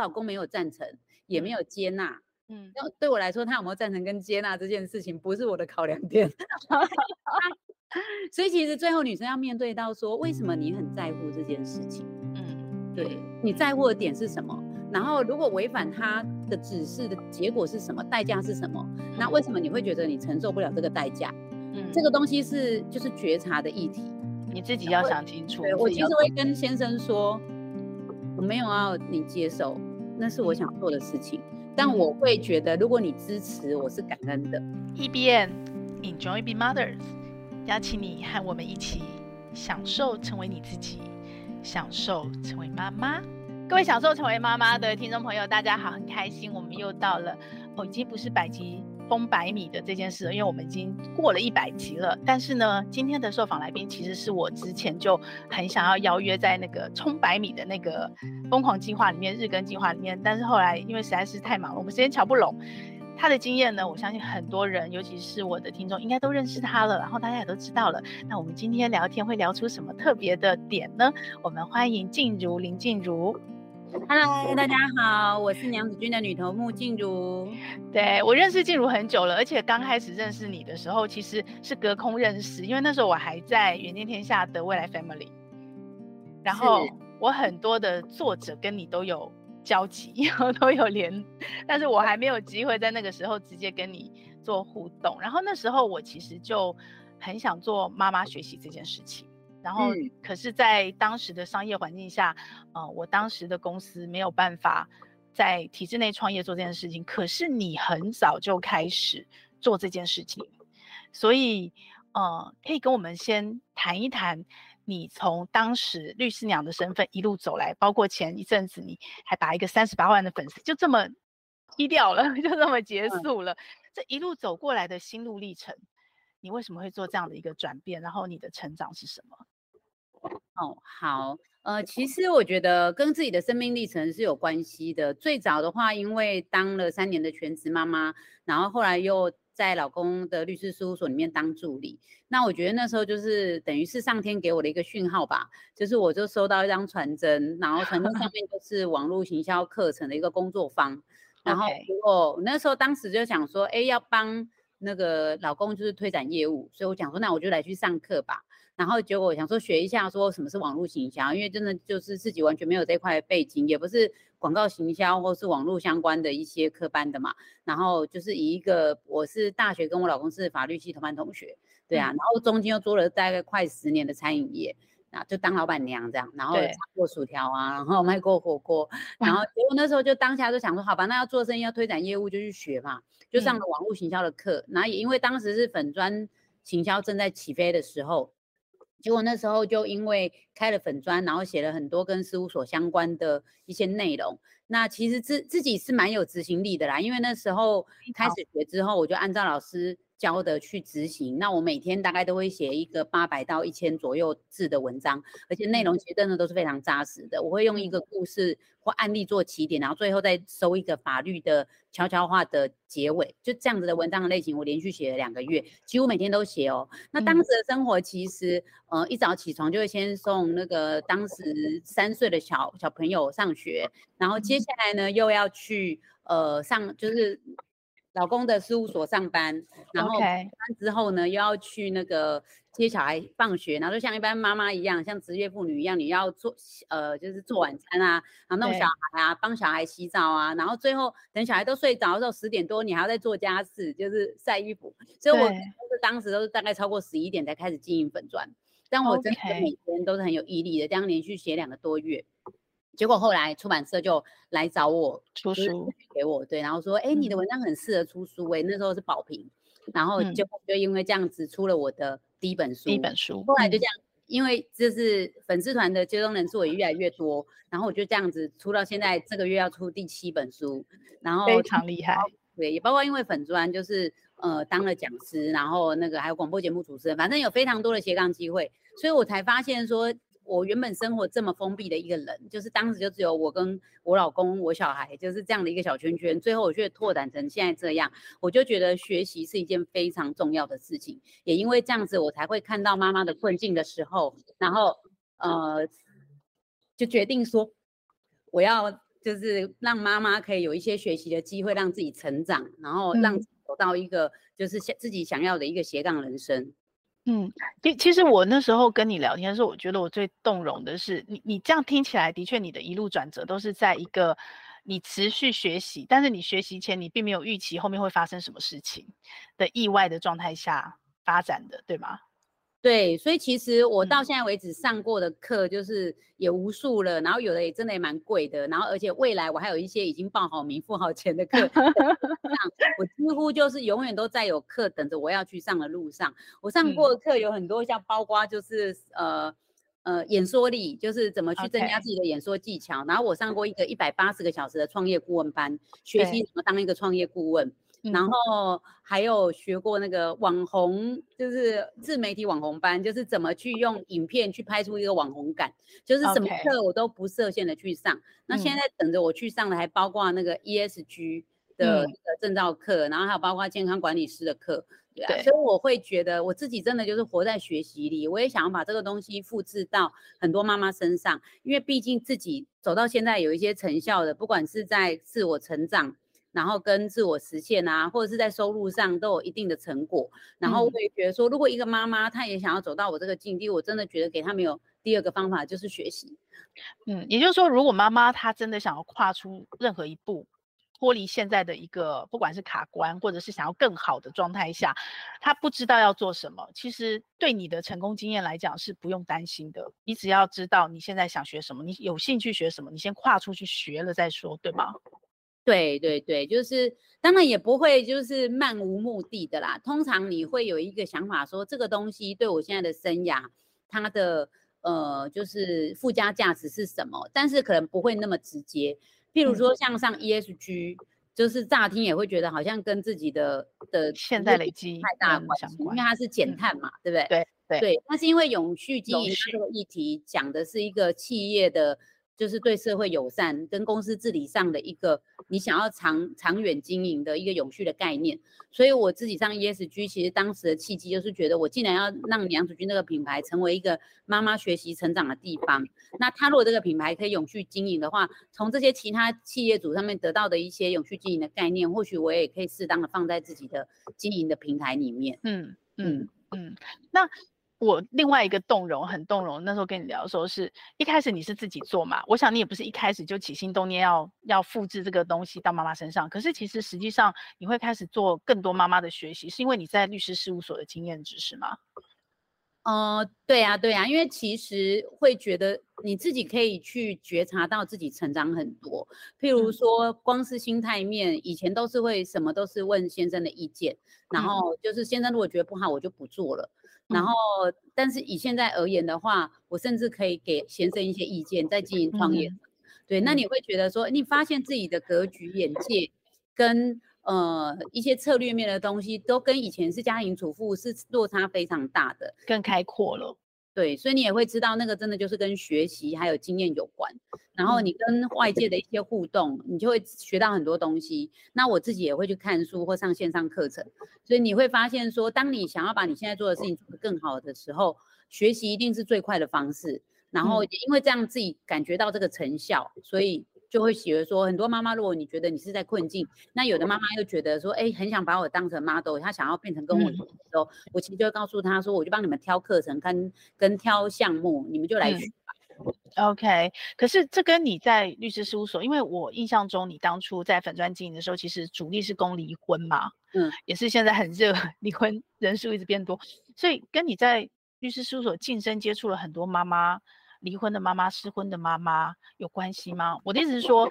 老公没有赞成，也没有接纳。嗯，那对我来说，他有没有赞成跟接纳这件事情，不是我的考量点。所以其实最后女生要面对到说，为什么你很在乎这件事情？嗯，对，你在乎的点是什么？然后如果违反他的指示的结果是什么？代价是什么？那为什么你会觉得你承受不了这个代价？嗯，这个东西是就是觉察的议题，你自己要想清楚。对，我其实会跟先生说，我没有要你接受，那是我想做的事情。但我会觉得，如果你支持，我是感恩的。EBN Enjoy Being Mothers，邀请你和我们一起享受成为你自己，享受成为妈妈。各位享受成为妈妈的听众朋友，大家好，很开心，我们又到了哦，已经不是百集。封百米的这件事，因为我们已经过了一百集了。但是呢，今天的受访来宾其实是我之前就很想要邀约在那个冲百米的那个疯狂计划里面、日更计划里面。但是后来因为实在是太忙了，我们时间瞧不拢。他的经验呢，我相信很多人，尤其是我的听众，应该都认识他了，然后大家也都知道了。那我们今天聊天会聊出什么特别的点呢？我们欢迎静茹林静茹。Hello，大家好，我是娘子军的女头目静茹。对，我认识静茹很久了，而且刚开始认识你的时候，其实是隔空认识，因为那时候我还在远见天下的未来 Family，然后我很多的作者跟你都有交集，都有连，但是我还没有机会在那个时候直接跟你做互动。然后那时候我其实就很想做妈妈学习这件事情。然后，可是，在当时的商业环境下，呃，我当时的公司没有办法在体制内创业做这件事情。可是你很早就开始做这件事情，所以，呃，可以跟我们先谈一谈，你从当时律师娘的身份一路走来，包括前一阵子你还把一个三十八万的粉丝就这么踢掉了，就这么 结束了，这一路走过来的心路历程，你为什么会做这样的一个转变？然后你的成长是什么？哦，好，呃，其实我觉得跟自己的生命历程是有关系的。最早的话，因为当了三年的全职妈妈，然后后来又在老公的律师事务所里面当助理。那我觉得那时候就是等于是上天给我的一个讯号吧，就是我就收到一张传真，然后传真上面就是网络行销课程的一个工作坊。然后我那时候当时就想说，哎，要帮那个老公就是推展业务，所以我想说，那我就来去上课吧。然后结果我想说学一下，说什么是网络行销，因为真的就是自己完全没有这块背景，也不是广告行销或是网络相关的一些科班的嘛。然后就是以一个我是大学跟我老公是法律系同班同学，对啊，然后中间又做了大概快十年的餐饮业，啊就当老板娘这样，然后炒过薯条啊，然后卖过火锅，然后结果那时候就当下就想说，好吧，那要做生意要推展业务就去学嘛，就上了网络行销的课。然后也因为当时是粉砖行销正在起飞的时候。结果那时候就因为开了粉砖，然后写了很多跟事务所相关的一些内容。那其实自自己是蛮有执行力的啦，因为那时候开始学之后，我就按照老师教的去执行。那我每天大概都会写一个八百到一千左右字的文章，而且内容其实真的都是非常扎实的。我会用一个故事或案例做起点，然后最后再收一个法律的悄悄话的结尾，就这样子的文章的类型，我连续写了两个月，几乎每天都写哦。那当时的生活其实，呃，一早起床就会先送那个当时三岁的小小朋友上学，然后接下来呢又要去呃上就是。老公的事务所上班，然后上班之后呢又要去那个接小孩放学，然后就像一般妈妈一样，像职业妇女一样，你要做呃，就是做晚餐啊，然后弄小孩啊，帮小孩洗澡啊，然后最后等小孩都睡着的时候，十点多你还要再做家事，就是晒衣服。所以我就是当时都是大概超过十一点才开始经营粉砖，但我真的每天都是很有毅力的，这样连续写两个多月。结果后来出版社就来找我出书给我，对，然后说，哎、欸，你的文章很适合出书，哎、欸，那时候是保平，然后就就因为这样子出了我的第一本书，第一本书，后来就这样，因为就是粉丝团的追踪人数也越来越多，然后我就这样子出到现在这个月要出第七本书，然后非常厉害，对，也包括因为粉专就是呃当了讲师，然后那个还有广播节目主持人，反正有非常多的斜杠机会，所以我才发现说。我原本生活这么封闭的一个人，就是当时就只有我跟我老公、我小孩，就是这样的一个小圈圈。最后我却拓展成现在这样，我就觉得学习是一件非常重要的事情。也因为这样子，我才会看到妈妈的困境的时候，然后呃，就决定说我要就是让妈妈可以有一些学习的机会，让自己成长，然后让走到一个就是想自己想要的一个斜杠人生。嗯，其其实我那时候跟你聊天的时候，我觉得我最动容的是你，你这样听起来的确，你的一路转折都是在一个你持续学习，但是你学习前你并没有预期后面会发生什么事情的意外的状态下发展的，对吗？对，所以其实我到现在为止上过的课就是也无数了，嗯、然后有的也真的也蛮贵的，然后而且未来我还有一些已经报好名、付好钱的课，我几乎就是永远都在有课等着我要去上的路上。我上过的课有很多，像包括就是呃呃演说力，就是怎么去增加自己的演说技巧。然后我上过一个一百八十个小时的创业顾问班，学习怎么当一个创业顾问。然后还有学过那个网红，就是自媒体网红班，就是怎么去用影片去拍出一个网红感，就是什么课我都不设限的去上。那现在等着我去上的还包括那个 ESG 的证照课，嗯、然后还有包括健康管理师的课，对啊。对，所以我会觉得我自己真的就是活在学习里，我也想要把这个东西复制到很多妈妈身上，因为毕竟自己走到现在有一些成效的，不管是在自我成长。然后跟自我实现啊，或者是在收入上都有一定的成果。然后我也觉得说，如果一个妈妈她也想要走到我这个境地，我真的觉得给她没有第二个方法就是学习。嗯，也就是说，如果妈妈她真的想要跨出任何一步，脱离现在的一个不管是卡关，或者是想要更好的状态下，她不知道要做什么，其实对你的成功经验来讲是不用担心的。你只要知道你现在想学什么，你有兴趣学什么，你先跨出去学了再说，对吗？对对对，就是当然也不会就是漫无目的的啦。通常你会有一个想法说，这个东西对我现在的生涯，它的呃就是附加价值是什么？但是可能不会那么直接。譬如说像上 ESG，、嗯、就是乍听也会觉得好像跟自己的的现在累积太大的关系，因为它是减碳嘛，嗯、对不对？对对对。那是因为永续经营这个议题讲的是一个企业的。就是对社会友善跟公司治理上的一个你想要长长远经营的一个永续的概念，所以我自己上 ESG，其实当时的契机就是觉得我既然要让娘子军这个品牌成为一个妈妈学习成长的地方，那他如果这个品牌可以永续经营的话，从这些其他企业主上面得到的一些永续经营的概念，或许我也可以适当的放在自己的经营的平台里面。嗯嗯嗯，那。我另外一个动容，很动容。那时候跟你聊的时候是，是一开始你是自己做嘛？我想你也不是一开始就起心动念要要复制这个东西到妈妈身上。可是其实实际上你会开始做更多妈妈的学习，是因为你在律师事务所的经验值是吗？呃，对呀，对呀，因为其实会觉得你自己可以去觉察到自己成长很多。譬如说，光是心态面，以前都是会什么都是问先生的意见，然后就是先生如果觉得不好，我就不做了。然后，但是以现在而言的话，我甚至可以给先生一些意见，在经营创业。嗯、对，那你会觉得说，你发现自己的格局、眼界跟呃一些策略面的东西，都跟以前是家庭主妇是落差非常大的，更开阔了。对，所以你也会知道，那个真的就是跟学习还有经验有关。然后你跟外界的一些互动，你就会学到很多东西。那我自己也会去看书或上线上课程，所以你会发现说，当你想要把你现在做的事情做得更好的时候，学习一定是最快的方式。然后也因为这样自己感觉到这个成效，所以。就会觉得说，很多妈妈，如果你觉得你是在困境，那有的妈妈又觉得说，哎，很想把我当成 model，她想要变成跟我的时候，嗯、我其实就会告诉她说，我就帮你们挑课程跟跟挑项目，你们就来学吧。嗯、OK，可是这跟你在律师事务所，因为我印象中你当初在粉专经营的时候，其实主力是攻离婚嘛，嗯，也是现在很热，离婚人数一直变多，所以跟你在律师事务所晋升接触了很多妈妈。离婚的妈妈、失婚的妈妈有关系吗？我的意思是说，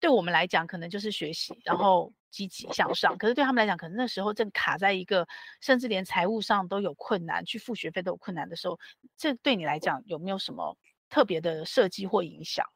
对我们来讲，可能就是学习，然后积极向上。可是对他们来讲，可能那时候正卡在一个，甚至连财务上都有困难，去付学费都有困难的时候，这对你来讲有没有什么特别的设计或影响？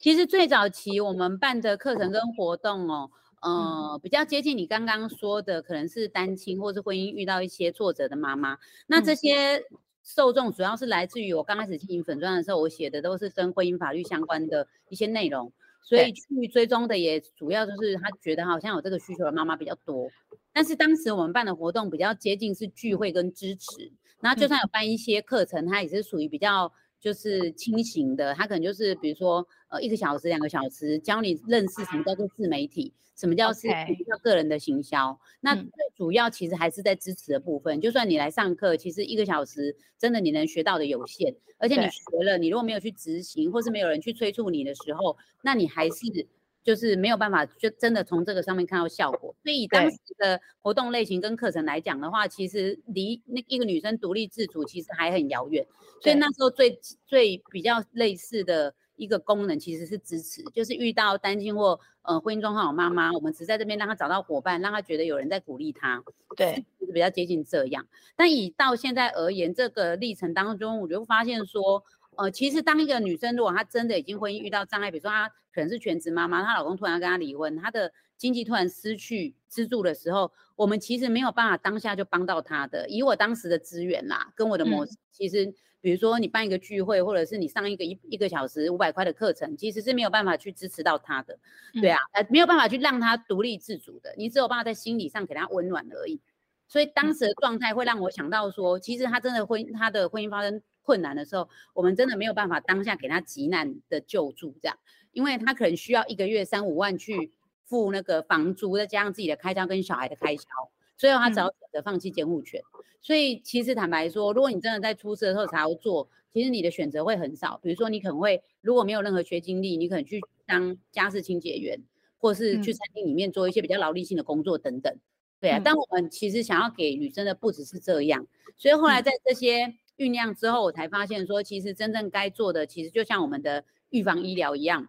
其实最早期我们办的课程跟活动哦，呃，比较接近你刚刚说的，可能是单亲或是婚姻遇到一些挫折的妈妈。那这些。嗯受众主要是来自于我刚开始经营粉钻的时候，我写的都是跟婚姻法律相关的一些内容，所以去追踪的也主要就是他觉得好像有这个需求的妈妈比较多。但是当时我们办的活动比较接近是聚会跟支持，然后就算有办一些课程，它也是属于比较就是清醒的，他可能就是比如说呃一个小时两个小时教你认识什么叫做自媒体，什么叫是叫个人的行销。那最主要其实还是在支持的部分，嗯、就算你来上课，其实一个小时真的你能学到的有限，而且你学了，你如果没有去执行，或是没有人去催促你的时候，那你还是。就是没有办法，就真的从这个上面看到效果。所以以当时的活动类型跟课程来讲的话，其实离那一个女生独立自主其实还很遥远。所以那时候最最比较类似的一个功能其实是支持，就是遇到单亲或呃婚姻状况好妈妈，我们只在这边让她找到伙伴，让她觉得有人在鼓励她。对，就是比较接近这样。但以到现在而言，这个历程当中，我就发现说。呃，其实当一个女生如果她真的已经婚姻遇到障碍，比如说她可能是全职妈妈，她老公突然要跟她离婚，她的经济突然失去支柱的时候，我们其实没有办法当下就帮到她的。以我当时的资源啦，跟我的模式，嗯、其实比如说你办一个聚会，或者是你上一个一一个小时五百块的课程，其实是没有办法去支持到她的。对啊，呃，没有办法去让她独立自主的，你只有办法在心理上给她温暖而已。所以当时的状态会让我想到说，其实她真的婚她的婚姻发生。困难的时候，我们真的没有办法当下给他急难的救助，这样，因为他可能需要一个月三五万去付那个房租，再加上自己的开销跟小孩的开销，所以他只好选择放弃监护权。嗯。所以其实坦白说，如果你真的在出事的时候才要做，其实你的选择会很少。比如说你可能会如果没有任何学经历，你可能去当家事清洁员，或是去餐厅里面做一些比较劳力性的工作等等。对啊，但我们其实想要给女生的不只是这样，所以后来在这些。酝酿之后，我才发现说，其实真正该做的，其实就像我们的预防医疗一样，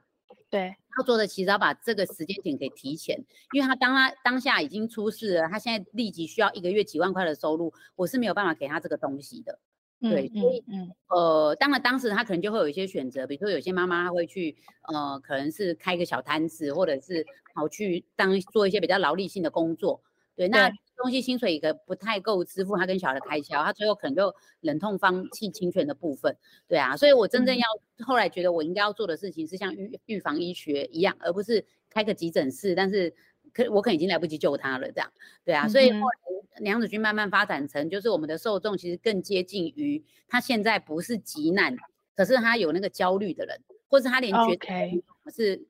对，要做的其实要把这个时间点给提前，因为他当他当下已经出事了，他现在立即需要一个月几万块的收入，我是没有办法给他这个东西的，对，嗯、所以嗯呃，当然当时他可能就会有一些选择，比如说有些妈妈她会去呃，可能是开个小摊子，或者是跑去当做一些比较劳力性的工作，对，那。对东西薪水一个不太够支付他跟小孩的开销，他最后可能就忍痛放弃侵权的部分，对啊，所以我真正要后来觉得我应该要做的事情是像预预防医学一样，而不是开个急诊室，但是可我可能已经来不及救他了，这样，对啊，所以后来娘子军慢慢发展成就是我们的受众其实更接近于他现在不是急难，可是他有那个焦虑的人，或是他连觉得是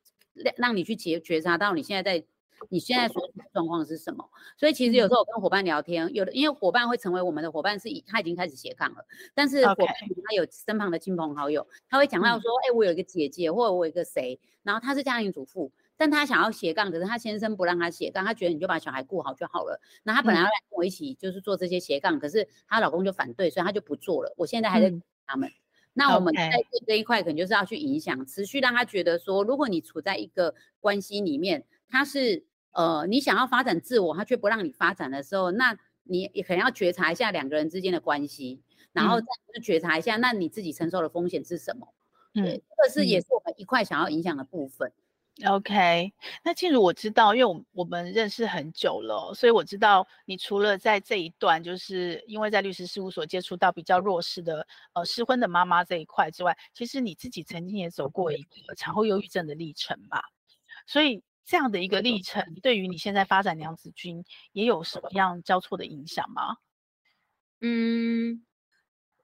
让你去觉觉察到你现在在。你现在所处的状况是什么？所以其实有时候我跟伙伴聊天，有的因为伙伴会成为我们的伙伴，是以他已经开始斜杠了，但是伙伴他有身旁的亲朋好友，他会讲到说，哎、嗯欸，我有一个姐姐，或者我有一个谁，然后他是家庭主妇，但他想要斜杠，可是他先生不让他斜杠，他觉得你就把小孩顾好就好了。那他本来要来跟我一起就是做这些斜杠，可是她老公就反对，所以他就不做了。我现在还在他们。嗯、那我们在这一块可能就是要去影响，持续让他觉得说，如果你处在一个关系里面，他是。呃，你想要发展自我，他却不让你发展的时候，那你也可能要觉察一下两个人之间的关系，然后再觉察一下，那你自己承受的风险是什么？嗯，对，这个是也是我们一块想要影响的部分。OK，那静茹我知道，因为我我们认识很久了，所以我知道你除了在这一段，就是因为在律师事务所接触到比较弱势的呃失婚的妈妈这一块之外，其实你自己曾经也走过一个产后忧郁症的历程吧，所以。这样的一个历程，对于你现在发展娘子军也有什么样交错的影响吗？嗯，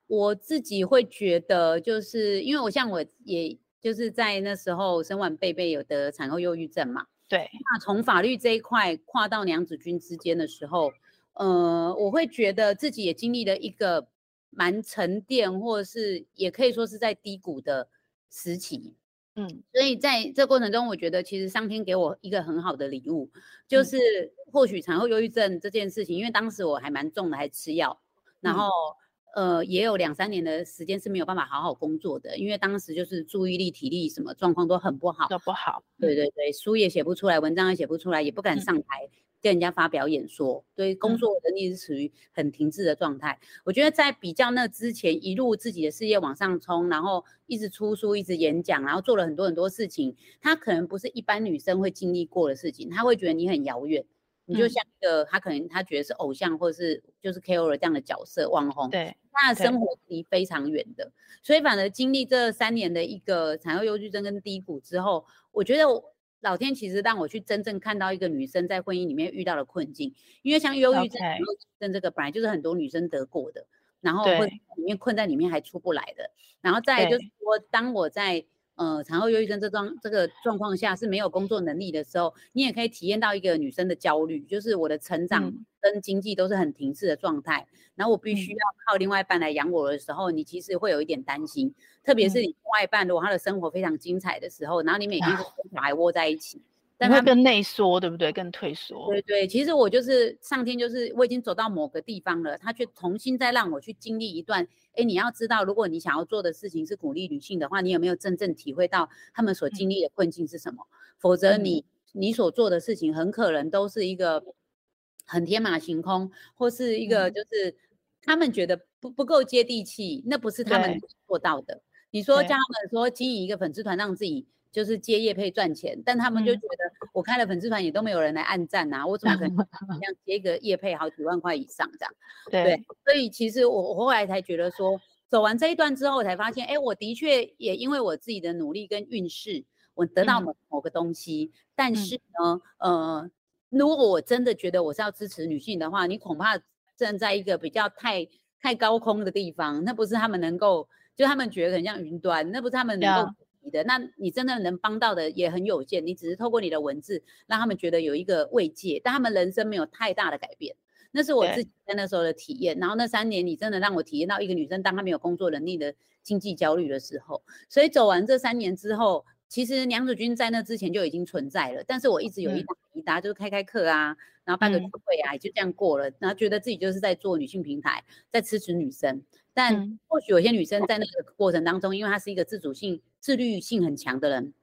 我自己会觉得，就是因为我像我也就是在那时候生完贝贝有得产后忧郁症嘛，对。那从法律这一块跨到娘子军之间的时候，呃，我会觉得自己也经历了一个蛮沉淀，或者是也可以说是在低谷的时期。嗯，所以在这过程中，我觉得其实上天给我一个很好的礼物，就是或许产后忧郁症这件事情，因为当时我还蛮重的，还吃药，然后呃也有两三年的时间是没有办法好好工作的，因为当时就是注意力、体力什么状况都很不好，都不好。对对对，书也写不出来，文章也写不出来，也不敢上台。跟人家发表演说，对工作能力是处于很停滞的状态。嗯。我觉得在比较那之前，一路自己的事业往上冲，然后一直出书，一直演讲，然后做了很多很多事情。她可能不是一般女生会经历过的事情，她会觉得你很遥远。你就像一个，她可能她觉得是偶像，或者是就是 KOL 这样的角色，网红。对，她的生活离非常远的。所以反而经历这三年的一个产后忧郁症跟低谷之后，我觉得。老天其实让我去真正看到一个女生在婚姻里面遇到的困境，因为像忧郁症、忧郁症这个本来就是很多女生得过的，然后会里面困在里面还出不来的。然后再就是说，当我在呃产后忧郁症这状这个状况下是没有工作能力的时候，你也可以体验到一个女生的焦虑，就是我的成长跟经济都是很停滞的状态，嗯、然后我必须要靠另外一半来养我的时候，你其实会有一点担心，特别是你另外一半如果他的生活非常精彩的时候，然后你每天跟小孩窝在一起。但他更内缩，对不对？更退缩。对对，其实我就是上天，就是我已经走到某个地方了，他却重新再让我去经历一段。哎，你要知道，如果你想要做的事情是鼓励女性的话，你有没有真正体会到他们所经历的困境是什么？嗯、否则你，你你所做的事情很可能都是一个很天马行空，或是一个就是他们觉得不不够接地气，那不是他们做到的。你说叫他们说经营一个粉丝团，让自己。就是接业配赚钱，但他们就觉得我开了粉丝团也都没有人来按赞啊，我怎么可能 像接一个业配好几万块以上这样？对，对，所以其实我我后来才觉得说，走完这一段之后，我才发现，哎，我的确也因为我自己的努力跟运势，我得到某某个东西。嗯、但是呢，呃，如果我真的觉得我是要支持女性的话，你恐怕站在一个比较太太高空的地方，那不是他们能够，就他们觉得很像云端，那不是他们能够。的，那你真的能帮到的也很有限，你只是透过你的文字让他们觉得有一个慰藉，但他们人生没有太大的改变。那是我自己在那时候的体验。然后那三年，你真的让我体验到一个女生当她没有工作能力的经济焦虑的时候。所以走完这三年之后，其实娘子军在那之前就已经存在了，但是我一直有一搭一搭，就是开开课啊，然后办个聚会啊，也就这样过了。然后觉得自己就是在做女性平台，在支持女生。但或许有些女生在那个过程当中，因为她是一个自主性。自律性很强的人，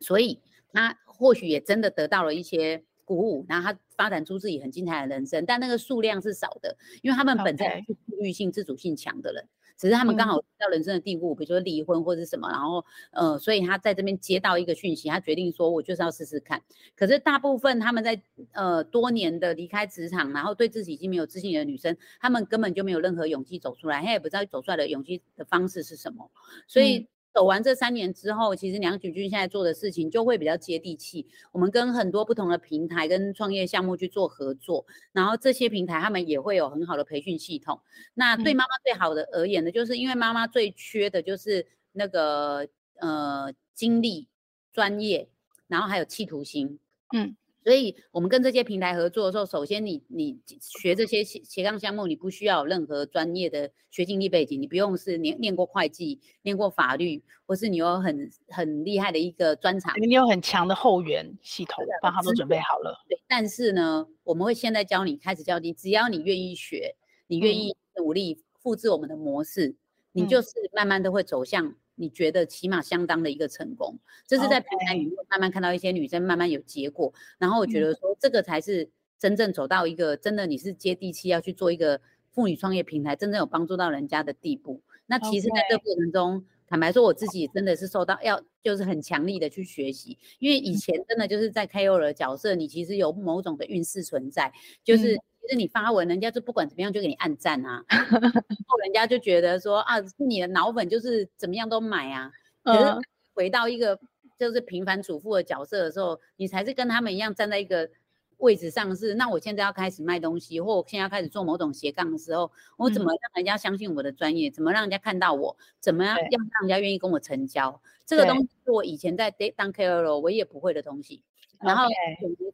所以她或许也真的得到了一些鼓舞，然后她发展出自己很精彩的人生。但那个数量是少的，因为他们本身是自律性、自主性强的人，只是他们刚好到人生的地步，比如说离婚或者什么，然后呃，所以他在这边接到一个讯息，他决定说，我就是要试试看。可是大部分他们在呃多年的离开职场，然后对自己已经没有自信的女生，他们根本就没有任何勇气走出来，他也不知道走出来的勇气的方式是什么，所以。走完这三年之后，其实娘子军现在做的事情就会比较接地气。我们跟很多不同的平台跟创业项目去做合作，然后这些平台他们也会有很好的培训系统。那对妈妈最好的而言呢，就是因为妈妈最缺的就是那个呃精力、专业，然后还有企图心。嗯。所以，我们跟这些平台合作的时候，首先你你学这些斜斜杠项目，你不需要有任何专业的学经历背景，你不用是念念过会计、念过法律，或是你有很很厉害的一个专长，你有很强的后援系统，帮他们准备好了。对，但是呢，我们会现在教你，开始教你，只要你愿意学，你愿意努力复制我们的模式，嗯、你就是慢慢都会走向。你觉得起码相当的一个成功，这是在平台里面慢慢看到一些女生慢慢有结果，然后我觉得说这个才是真正走到一个真的你是接地气要去做一个妇女创业平台，真正有帮助到人家的地步。那其实在这个过程中，坦白说我自己真的是受到要就是很强力的去学习，因为以前真的就是在 KOL 的角色，你其实有某种的运势存在，就是。其实你发文，人家就不管怎么样就给你按赞啊，然后人家就觉得说啊，是你的脑粉就是怎么样都买啊。可是回到一个就是平凡主妇的角色的时候，你才是跟他们一样站在一个位置上是。那我现在要开始卖东西，或我现在要开始做某种斜杠的时候，我怎么让人家相信我的专业？怎么让人家看到我？怎么样要让人家愿意跟我成交？这个东西是我以前在当 KOL 我也不会的东西，然后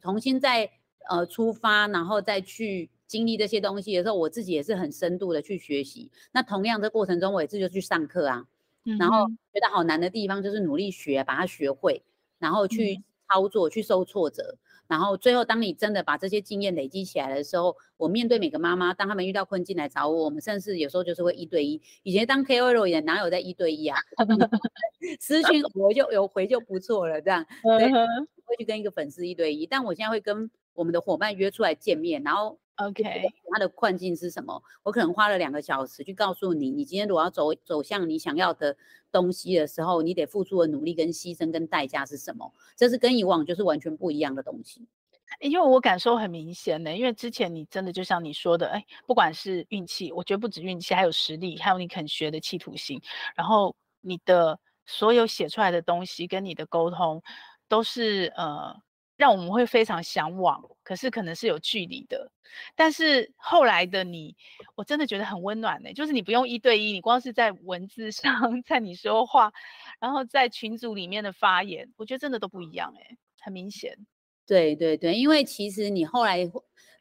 重新再。呃，出发，然后再去经历这些东西的时候，我自己也是很深度的去学习。那同样的过程中，我也是就去上课啊，嗯、然后觉得好难的地方就是努力学，把它学会，然后去操作，嗯、去受挫折，然后最后当你真的把这些经验累积起来的时候，我面对每个妈妈，当他们遇到困境来找我，我们甚至有时候就是会一对一。以前当 KOL 也哪有在一对一啊？私讯我就有回就不错了，这样，所以会去跟一个粉丝一对一，但我现在会跟。我们的伙伴约出来见面，然后 OK，他的困境是什么？我可能花了两个小时去告诉你，你今天如果要走走向你想要的东西的时候，你得付出的努力跟牺牲跟代价是什么？这是跟以往就是完全不一样的东西。因为我感受很明显的，因为之前你真的就像你说的，哎，不管是运气，我觉得不止运气，还有实力，还有你肯学的企图心，然后你的所有写出来的东西跟你的沟通，都是呃。让我们会非常向往，可是可能是有距离的。但是后来的你，我真的觉得很温暖呢、欸。就是你不用一对一，你光是在文字上，在你说话，然后在群组里面的发言，我觉得真的都不一样哎、欸，很明显。对对对，因为其实你后来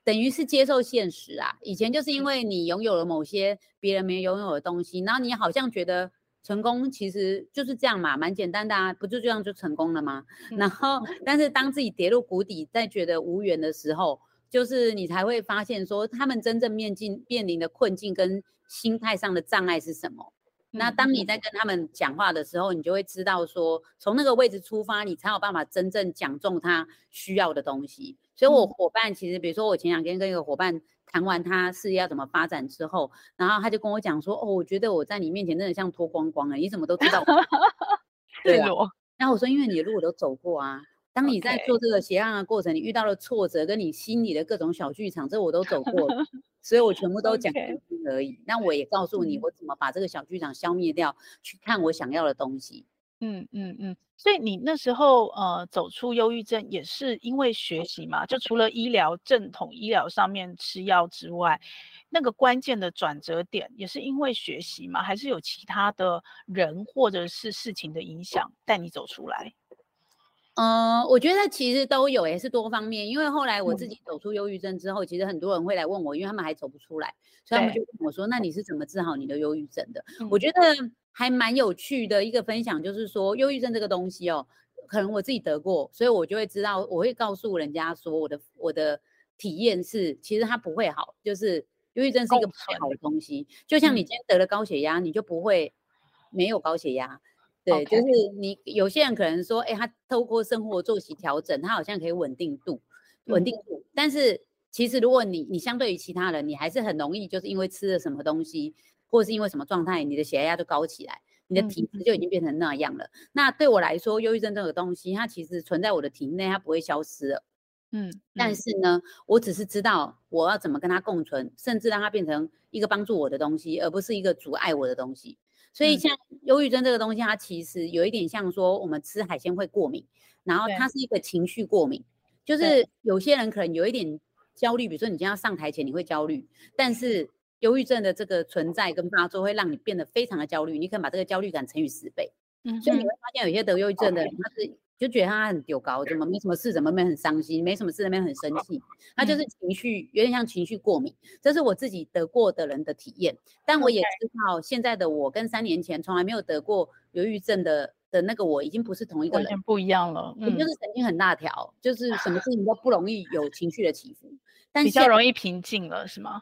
等于是接受现实啊。以前就是因为你拥有了某些别人没拥有的东西，然后你好像觉得。成功其实就是这样嘛，蛮简单的啊，不就这样就成功了吗？嗯、然后，但是当自己跌入谷底，在觉得无缘的时候，就是你才会发现说，他们真正面境面临的困境跟心态上的障碍是什么。嗯、那当你在跟他们讲话的时候，你就会知道说，从那个位置出发，你才有办法真正讲中他需要的东西。所以，我伙伴其实，比如说我前两天跟一个伙伴。谈完他事业要怎么发展之后，然后他就跟我讲说：“哦，我觉得我在你面前真的像脱光光了，你怎么都知道？”对啊。然后我说：“因为你的路我都走过啊，当你在做这个斜杠的过程，你遇到了挫折，跟你心里的各种小剧场，这我都走过了，所以我全部都讲 而已。那我也告诉你，我怎么把这个小剧场消灭掉，去看我想要的东西。”嗯嗯嗯，所以你那时候呃走出忧郁症也是因为学习嘛？就除了医疗正统医疗上面吃药之外，那个关键的转折点也是因为学习嘛？还是有其他的人或者是事情的影响带你走出来？嗯、呃，我觉得其实都有，也是多方面。因为后来我自己走出忧郁症之后，嗯、其实很多人会来问我，因为他们还走不出来，所以他们就问我说：“那你是怎么治好你的忧郁症的？”嗯、我觉得。还蛮有趣的一个分享，就是说忧郁症这个东西哦，可能我自己得过，所以我就会知道，我会告诉人家说，我的我的体验是，其实它不会好，就是忧郁症是一个不好的东西。就像你今天得了高血压，你就不会没有高血压，对，就是你有些人可能说，哎，他透过生活作息调整，他好像可以稳定度，稳定度，但是其实如果你你相对于其他人，你还是很容易就是因为吃了什么东西。或者是因为什么状态，你的血压就高起来，你的体质就已经变成那样了。嗯、那对我来说，忧郁症这个东西，它其实存在我的体内，它不会消失了。嗯，嗯，但是呢，我只是知道我要怎么跟它共存，甚至让它变成一个帮助我的东西，而不是一个阻碍我的东西。所以像忧郁症这个东西，它其实有一点像说我们吃海鲜会过敏，然后它是一个情绪过敏，就是有些人可能有一点焦虑，比如说你今天要上台前你会焦虑，但是。忧郁症的这个存在跟发作会让你变得非常的焦虑，你可以把这个焦虑感乘以十倍。嗯，所以你会发现有些得忧郁症的人他是就觉得他很丢高，怎么没什么事，怎么没很伤心，没什么事那边很生气，他就是情绪有点像情绪过敏。这是我自己得过的人的体验，但我也知道现在的我跟三年前从来没有得过忧郁症的的那个我已经不是同一个人，完全不一样了。嗯，就是神经很大条，就是什么事情都不容易有情绪的起伏，但比较容易平静了，是吗？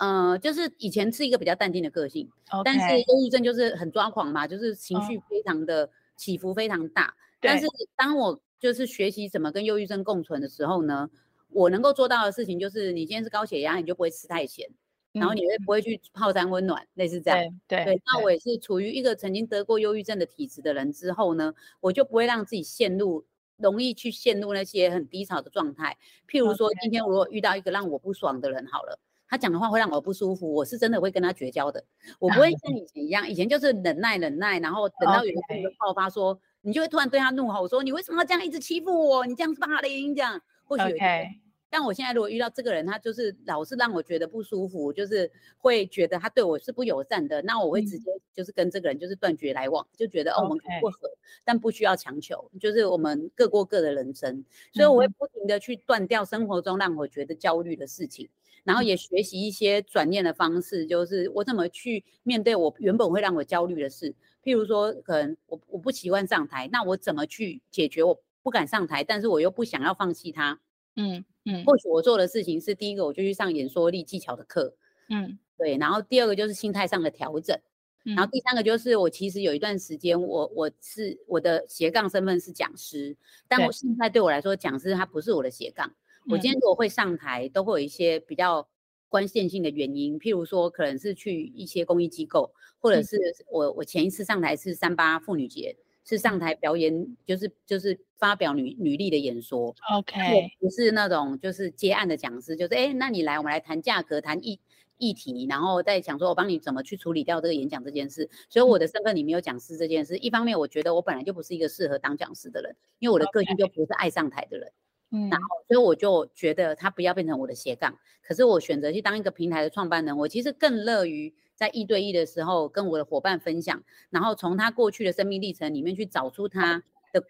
呃，就是以前是一个比较淡定的个性，Okay. 但是忧郁症就是很抓狂嘛，就是情绪非常的起伏非常大。Oh. 但是当我就是学习怎么跟忧郁症共存的时候呢，我能够做到的事情就是，你今天是高血压，你就不会吃太咸，嗯、然后你会不会去泡山温暖，类似这样。对对，对。那我也是处于一个曾经得过忧郁症的体质的人之后呢，我就不会让自己陷入容易去陷入那些很低潮的状态。譬如说，今天如果遇到一个让我不爽的人，好了。他讲的话会让我不舒服，我是真的会跟他绝交的。我不会像 以前一样，以前就是忍耐忍耐，然后等到有一天爆发说，说 Okay. 你就会突然对他怒吼，说你为什么要这样一直欺负我？你这样是霸凌这样。或许有一天，Okay. 但我现在如果遇到这个人，他就是老是让我觉得不舒服，就是会觉得他对我是不友善的，那我会直接就是跟这个人就是断绝来往，就觉得哦我们不合，但不需要强求，就是我们各过各的人生。所以我会不停的去断掉生活中让我觉得焦虑的事情。然后也学习一些转念的方式，就是我怎么去面对我原本会让我焦虑的事。譬如说，可能我我不习惯上台，那我怎么去解决我不敢上台，但是我又不想要放弃它？嗯嗯。或许我做的事情是第一个，我就去上演说力技巧的课。嗯，对。然后第二个就是心态上的调整。然后第三个就是我其实有一段时间，我我是我的斜杠身份是讲师，但我现在对我来说，讲师他不是我的斜杠。我今天如果会上台，都会有一些比较关键性的原因，譬如说可能是去一些公益机构，或者是我我前一次上台是三八妇女节，是上台表演，就是就是发表女女力的演说。OK，不是那种就是接案的讲师，就是哎，那你来，我们来谈价格，谈议议题，然后再讲说我帮你怎么去处理掉这个演讲这件事。所以我的身份里没有讲师这件事。一方面，我觉得我本来就不是一个适合当讲师的人，因为我的个性就不是爱上台的人。嗯，然后所以我就觉得他不要变成我的斜杠，可是我选择去当一个平台的创办人，我其实更乐于在一对一的时候跟我的伙伴分享，然后从他过去的生命历程里面去找出他的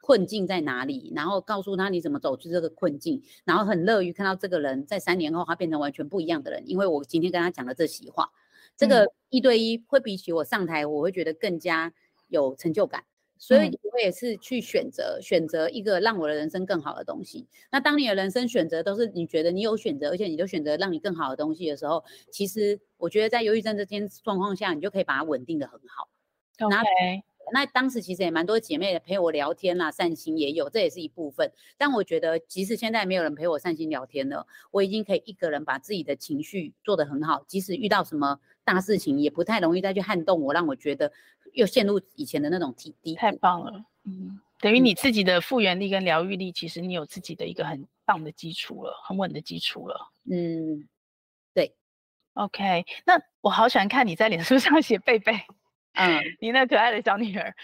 困境在哪里，然后告诉他你怎么走出这个困境，然后很乐于看到这个人在三年后他变成完全不一样的人，因为我今天跟他讲了这席话，这个一对一会比起我上台，我会觉得更加有成就感。所以我也是去选择选择一个让我的人生更好的东西。那当你的人生选择都是你觉得你有选择，而且你都选择让你更好的东西的时候，其实我觉得在忧郁症这件状况下，你就可以把它稳定的很好。OK。那当时其实也蛮多姐妹陪我聊天啦，散心也有，这也是一部分。但我觉得，即使现在没有人陪我散心聊天了，我已经可以一个人把自己的情绪做得很好。即使遇到什么大事情，也不太容易再去撼动我，让我觉得又陷入以前的那种体低。太棒了，嗯，等于你自己的复原力跟疗愈力，其实你有自己的一个很棒的基础了，很稳的基础了。嗯，对。OK，那我好喜欢看你在脸书 上写贝贝。嗯，你那可爱的小女儿，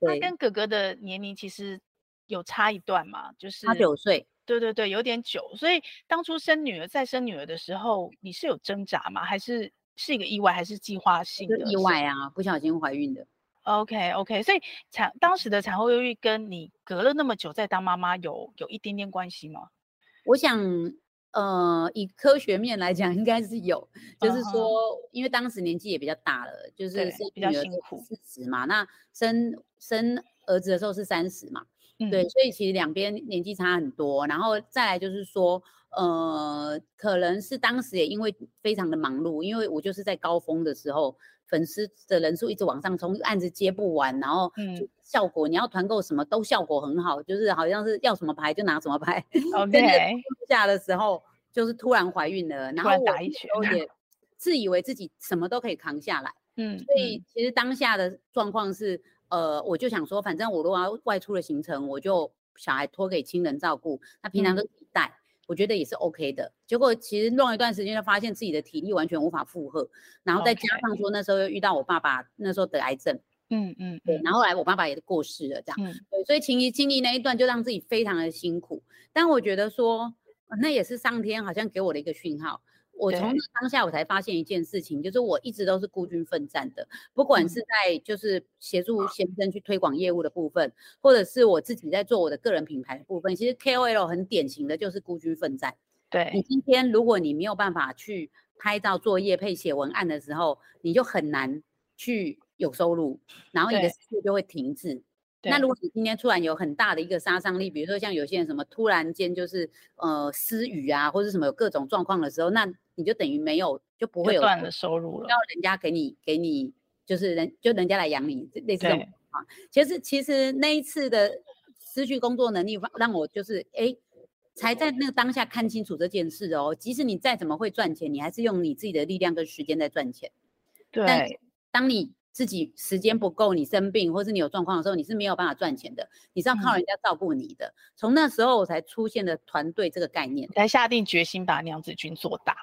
她跟哥哥的年龄其实有差一段嘛，就是差九岁，对对对，有点久。所以当初生女儿，再生女儿的时候，你是有挣扎吗？还是是一个意外，还是计划性的意外啊？不小心怀孕的。OK OK，所以产当时的产后忧郁跟你隔了那么久再当妈妈有有一点点关系吗？我想。呃，以科学面来讲，应该是有，就是说，因为当时年纪也比较大了，就是是比较辛苦，四十嘛，那生生儿子的时候是三十嘛，嗯，对，所以其实两边年纪差很多，然后再来就是说，呃，可能是当时也因为非常的忙碌，因为我就是在高峰的时候，粉丝的人数一直往上冲，案子接不完，然后效果、嗯、你要团购什么都效果很好，就是好像是要什么牌就拿什么牌。OK，下的时候就是突然怀孕了，然后我也自以为自己什么都可以扛下来。嗯，所以其实当下的状况是，呃，我就想说，反正我如果要外出的行程，我就小孩托给亲人照顾，那平常都我觉得也是 OK 的，结果其实弄一段时间，就发现自己的体力完全无法负荷，然后再加上说那时候又遇到我爸爸那时候得癌症，嗯嗯，对，然后后来我爸爸也过世了，这样，嗯、对，所以情谊经历那一段就让自己非常的辛苦，但我觉得说那也是上天好像给我的一个讯号。我从当下我才发现一件事情，就是我一直都是孤军奋战的，不管是在就是协助先生去推广业务的部分，或者是我自己在做我的个人品牌的部分，其实 KOL 很典型的就是孤军奋战。对，你今天如果你没有办法去拍照、作业配、写文案的时候，你就很难去有收入，然后你的事业就会停滞。那如果你今天突然有很大的一个杀伤力，比如说像有些人什么突然间就是呃失语啊，或者什么有各种状况的时候，那你就等于没有就不会有断的收入了，要人家给你给你就是人就人家来养你类似这种啊。其实其实那一次的失去工作能力让我就是哎，才在那个当下看清楚这件事哦。即使你再怎么会赚钱，你还是用你自己的力量跟时间在赚钱。对，但当你。自己时间不够，你生病或是你有状况的时候，你是没有办法赚钱的，你是要靠人家照顾你的。从、嗯、那时候我才出现了团队这个概念，才下定决心把娘子军做大。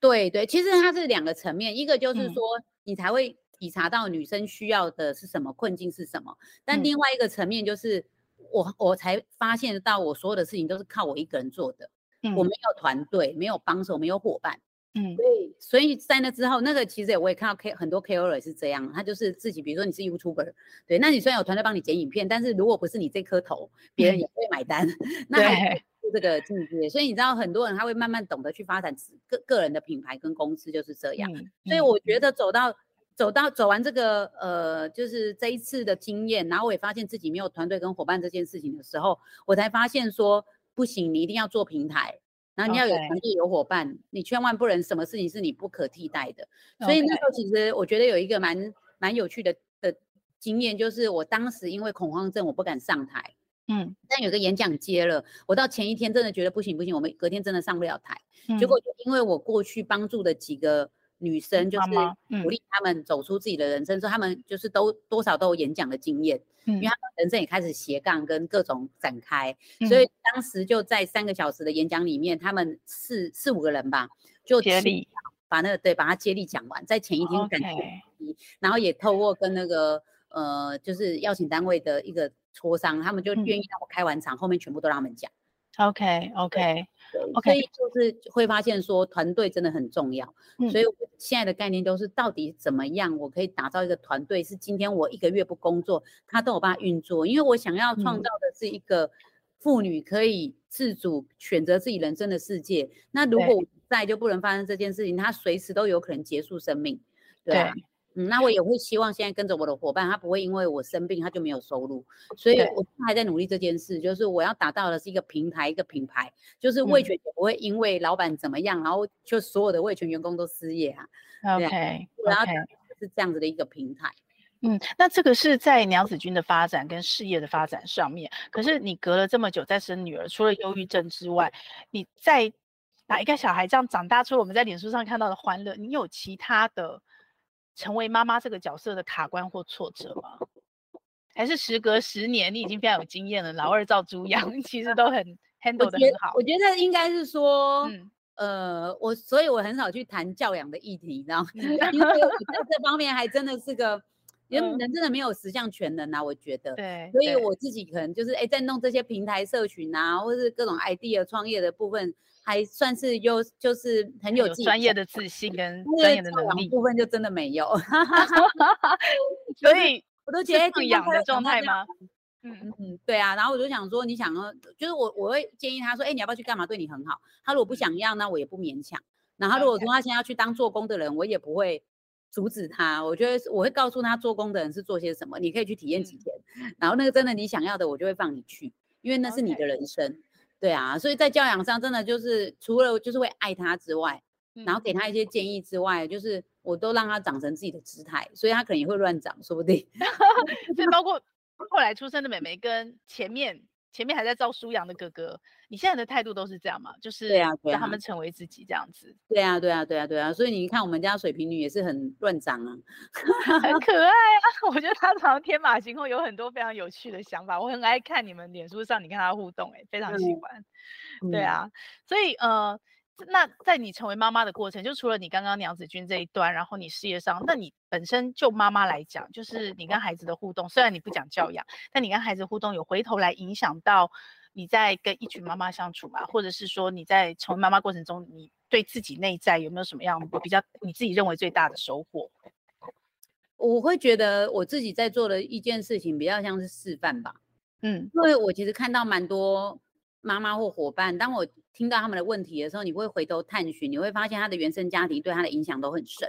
对对，其实它是两个层面，一个就是说你才会体察到女生需要的是什么，困境是什么，但另外一个层面就是我我才发现到我所有的事情都是靠我一个人做的，嗯、我没有团队，没有帮手，没有伙伴。嗯，所以，所以在那之后，那个其实我也看到 K 很多 KOL 也是这样，他就是自己，比如说你是 YouTuber，对，那你虽然有团队帮你剪影片，但是如果不是你这颗头，别人也不会买单。嗯、那这个境界，所以你知道很多人他会慢慢懂得去发展个个人的品牌跟公司就是这样。嗯、所以我觉得走到走到走完这个呃，就是这一次的经验，然后我也发现自己没有团队跟伙伴这件事情的时候，我才发现说不行，你一定要做平台。然后你要有团队有伙伴.你千万不能什么事情是你不可替代的。所以那时候其实我觉得有一个蛮蛮有趣的的经验，就是我当时因为恐慌症，我不敢上台。嗯，但有个演讲接了，我到前一天真的觉得不行不行，我们隔天真的上不了台。嗯、结果就因为我过去帮助的几个。女生就是鼓励他们走出自己的人生，说、嗯、他们就是都多少都有演讲的经验，嗯、因为他们人生也开始斜杠跟各种展开，嗯、所以当时就在三个小时的演讲里面，他们四四五个人吧，就接力。把那个对把他接力讲完，在前一天感觉然后也透过跟那个呃就是邀请单位的一个磋商，他们就愿意让我开完场，嗯、后面全部都让他们讲。OK OK。以就是会发现说团队真的很重要，嗯、所以现在的概念都是到底怎么样，我可以打造一个团队，是今天我一个月不工作，他都有办法运作。因为我想要创造的是一个妇女可以自主选择自己人生的世界。嗯、那如果我在就不能发生这件事情，他随时都有可能结束生命。对嗯，那我也会希望现在跟着我的伙伴，他不会因为我生病，他就没有收入。所以我还在努力这件事，就是我要打造的是一个平台，一个品牌，就是味全也不会因为老板怎么样，嗯、然后就所有的味全员工都失业啊。OK，然后是这样子的一个平台。嗯，那这个是在娘子军的发展跟事业的发展上面。可是你隔了这么久再生女儿，除了忧郁症之外，你在把一个小孩这样长大出，我们在脸书上看到的欢乐，你有其他的？成为妈妈这个角色的卡关或挫折吗？还是时隔十年，你已经非常有经验了，老二照猪养，其实都很 handle 得很好。我觉得应该是说，嗯、呃，我所以，我很少去谈教养的议题，你知道吗？因为在这方面还真的是个，因为人真的没有十项全能啊，我觉得。对。所以我自己可能就是哎，在弄这些平台社群啊，或是各种 idea 创业的部分。还算是有，就是很有专业的自信跟专业的能力，部分就真的没有 所以我都觉得放养的状态吗？嗯嗯嗯，对啊，然后我就想说，你想要，就是我我会建议他说，哎，你要不要去干嘛？对你很好。他如果不想要，那我也不勉强。然后如果说他现在要去当做工的人，我也不会阻止他。我觉得我会告诉他，做工的人是做些什么，你可以去体验几天。然后那个真的你想要的，我就会放你去，因为那是你的人生。对啊，所以在教养上真的就是除了就是会爱他之外，嗯、然后给他一些建议之外，就是我都让他长成自己的姿态，所以他可能也会乱长，说不定。所以包括后来出生的妹妹跟前面。前面还在照舒扬的哥哥，你现在的态度都是这样吗？就是对啊，让他们成为自己这样子。对啊，对啊，对啊，对啊。所以你看，我们家水瓶女也是很乱长啊，很可爱啊。我觉得她常常天马行空，有很多非常有趣的想法。我很爱看你们脸书上你跟她互动，欸，哎，非常喜欢。嗯、对啊，所以呃。那在你成为妈妈的过程，就除了你刚刚娘子军这一段，然后你事业上，那你本身就妈妈来讲，就是你跟孩子的互动，虽然你不讲教养，但你跟孩子互动有回头来影响到你在跟一群妈妈相处嘛，或者是说你在成为妈妈过程中，你对自己内在有没有什么样比较你自己认为最大的收获？我会觉得我自己在做的一件事情比较像是示范吧，嗯，因为我其实看到蛮多妈妈或伙伴，当我听到他们的问题的时候，你会回头探寻，你会发现他的原生家庭对他的影响都很深。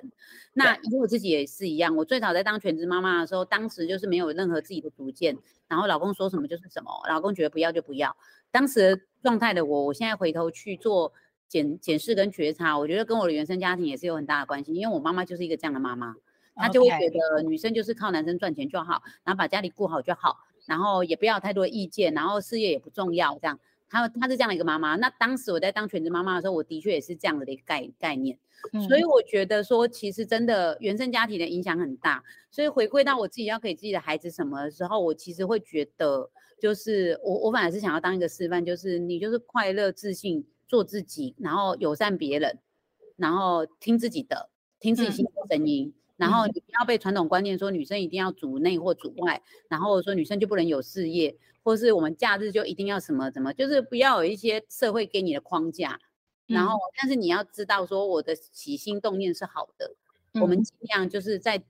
那因为我自己也是一样，我最早在当全职妈妈的时候，当时就是没有任何自己的主见，然后老公说什么就是什么，老公觉得不要就不要。当时状态的我，我现在回头去做检检视跟觉察，我觉得跟我的原生家庭也是有很大的关系。因为我妈妈就是一个这样的妈妈，她就会觉得女生就是靠男生赚钱就好，然后把家里顾好就好，然后也不要太多意见，然后事业也不重要这样。她她是这样的一个妈妈，那当时我在当全职妈妈的时候，我的确也是这样的一个概概念，嗯、所以我觉得说，其实真的原生家庭的影响很大。所以回归到我自己要给自己的孩子什么的时候，我其实会觉得，就是我我反而是想要当一个示范，就是你就是快乐、自信、做自己，然后友善别人，然后听自己的，听自己心的声音，嗯、然后你不要被传统观念说女生一定要主内或主外，然后说女生就不能有事业。或是我们假日就一定要什么什么，就是不要有一些社会给你的框架，嗯、然后但是你要知道说我的起心动念是好的，嗯、我们尽量就是在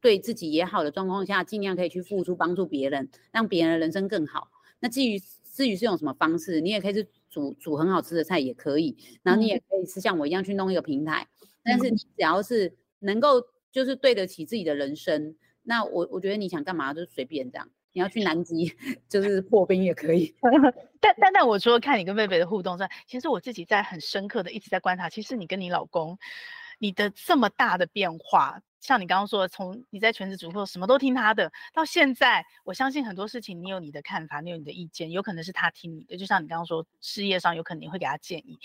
对自己也好的状况下，尽量可以去付出帮助别人，让别人的人生更好。那至于至于是用什么方式，你也可以是煮煮很好吃的菜也可以，然后你也可以是像我一样去弄一个平台，嗯、但是你只要是能够就是对得起自己的人生，那我我觉得你想干嘛就随便这样。你要去南极，就是破冰也可以。但但但我除了看你跟贝贝的互动之外，其实我自己在很深刻的一直在观察，其实你跟你老公，你的这么大的变化，像你刚刚说的，从你在全职主妇什么都听他的，到现在，我相信很多事情你有你的看法，你有你的意见，有可能是他听你的。就像你刚刚说，事业上有可能你会给他建议。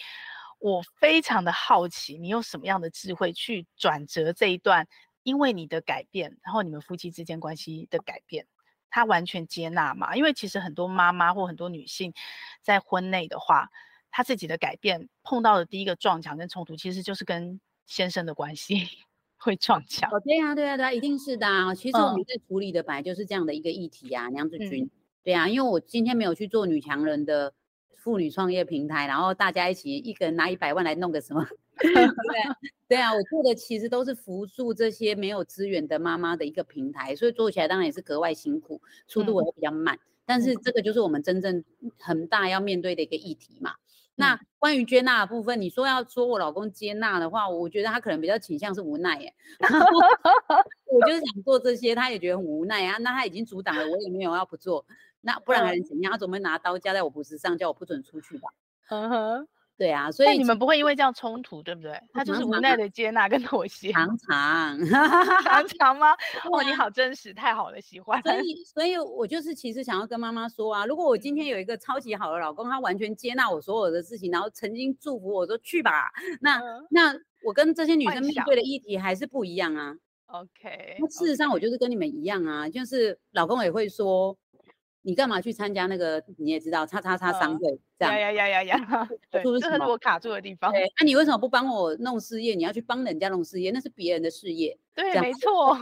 我非常的好奇，你有什么样的智慧去转折这一段，因为你的改变，然后你们夫妻之间关系的改变。他完全接纳嘛？因为其实很多妈妈或很多女性在婚内的话，她自己的改变碰到的第一个撞墙跟冲突，其实就是跟先生的关系 会撞墙。哦，对呀，对呀，对呀，一定是的啊。其实我们在处理的本来就是这样的一个议题啊，嗯、娘子军。对啊，因为我今天没有去做女强人的妇女创业平台，然后大家一起一个人拿一百万来弄个什么？对对啊，我做的其实都是扶助这些没有资源的妈妈的一个平台，所以做起来当然也是格外辛苦，速度也会比较慢。嗯、但是这个就是我们真正很大要面对的一个议题嘛。那关于接纳的部分，你说要说我老公接纳的话，我觉得他可能比较倾向是无奈耶。我就是想做这些，他也觉得很无奈啊。那他已经阻挡了，我也没有要不做。那不然还能怎样？他总会拿刀架在我脖子上，叫我不准出去吧。嗯哼。对啊，所以你们不会因为这样冲突，对不对？他就是无奈的接纳跟妥协。常常，常常吗？哇，你好真实，太好了，喜欢。所以，所以我就是其实想要跟妈妈说啊，如果我今天有一个超级好的老公，他完全接纳我所有的事情，然后曾经祝福我说去吧，那、嗯、那我跟这些女生面对的议题还是不一样啊。OK，那事实上我就是跟你们一样啊，就是老公也会说。你干嘛去参加那个？你也知道，叉叉叉商会这样。呀呀呀呀呀！对，这是我卡住的地方。那你为什么不帮我弄事业？你要去帮人家弄事业，那是别人的事业。对，没错。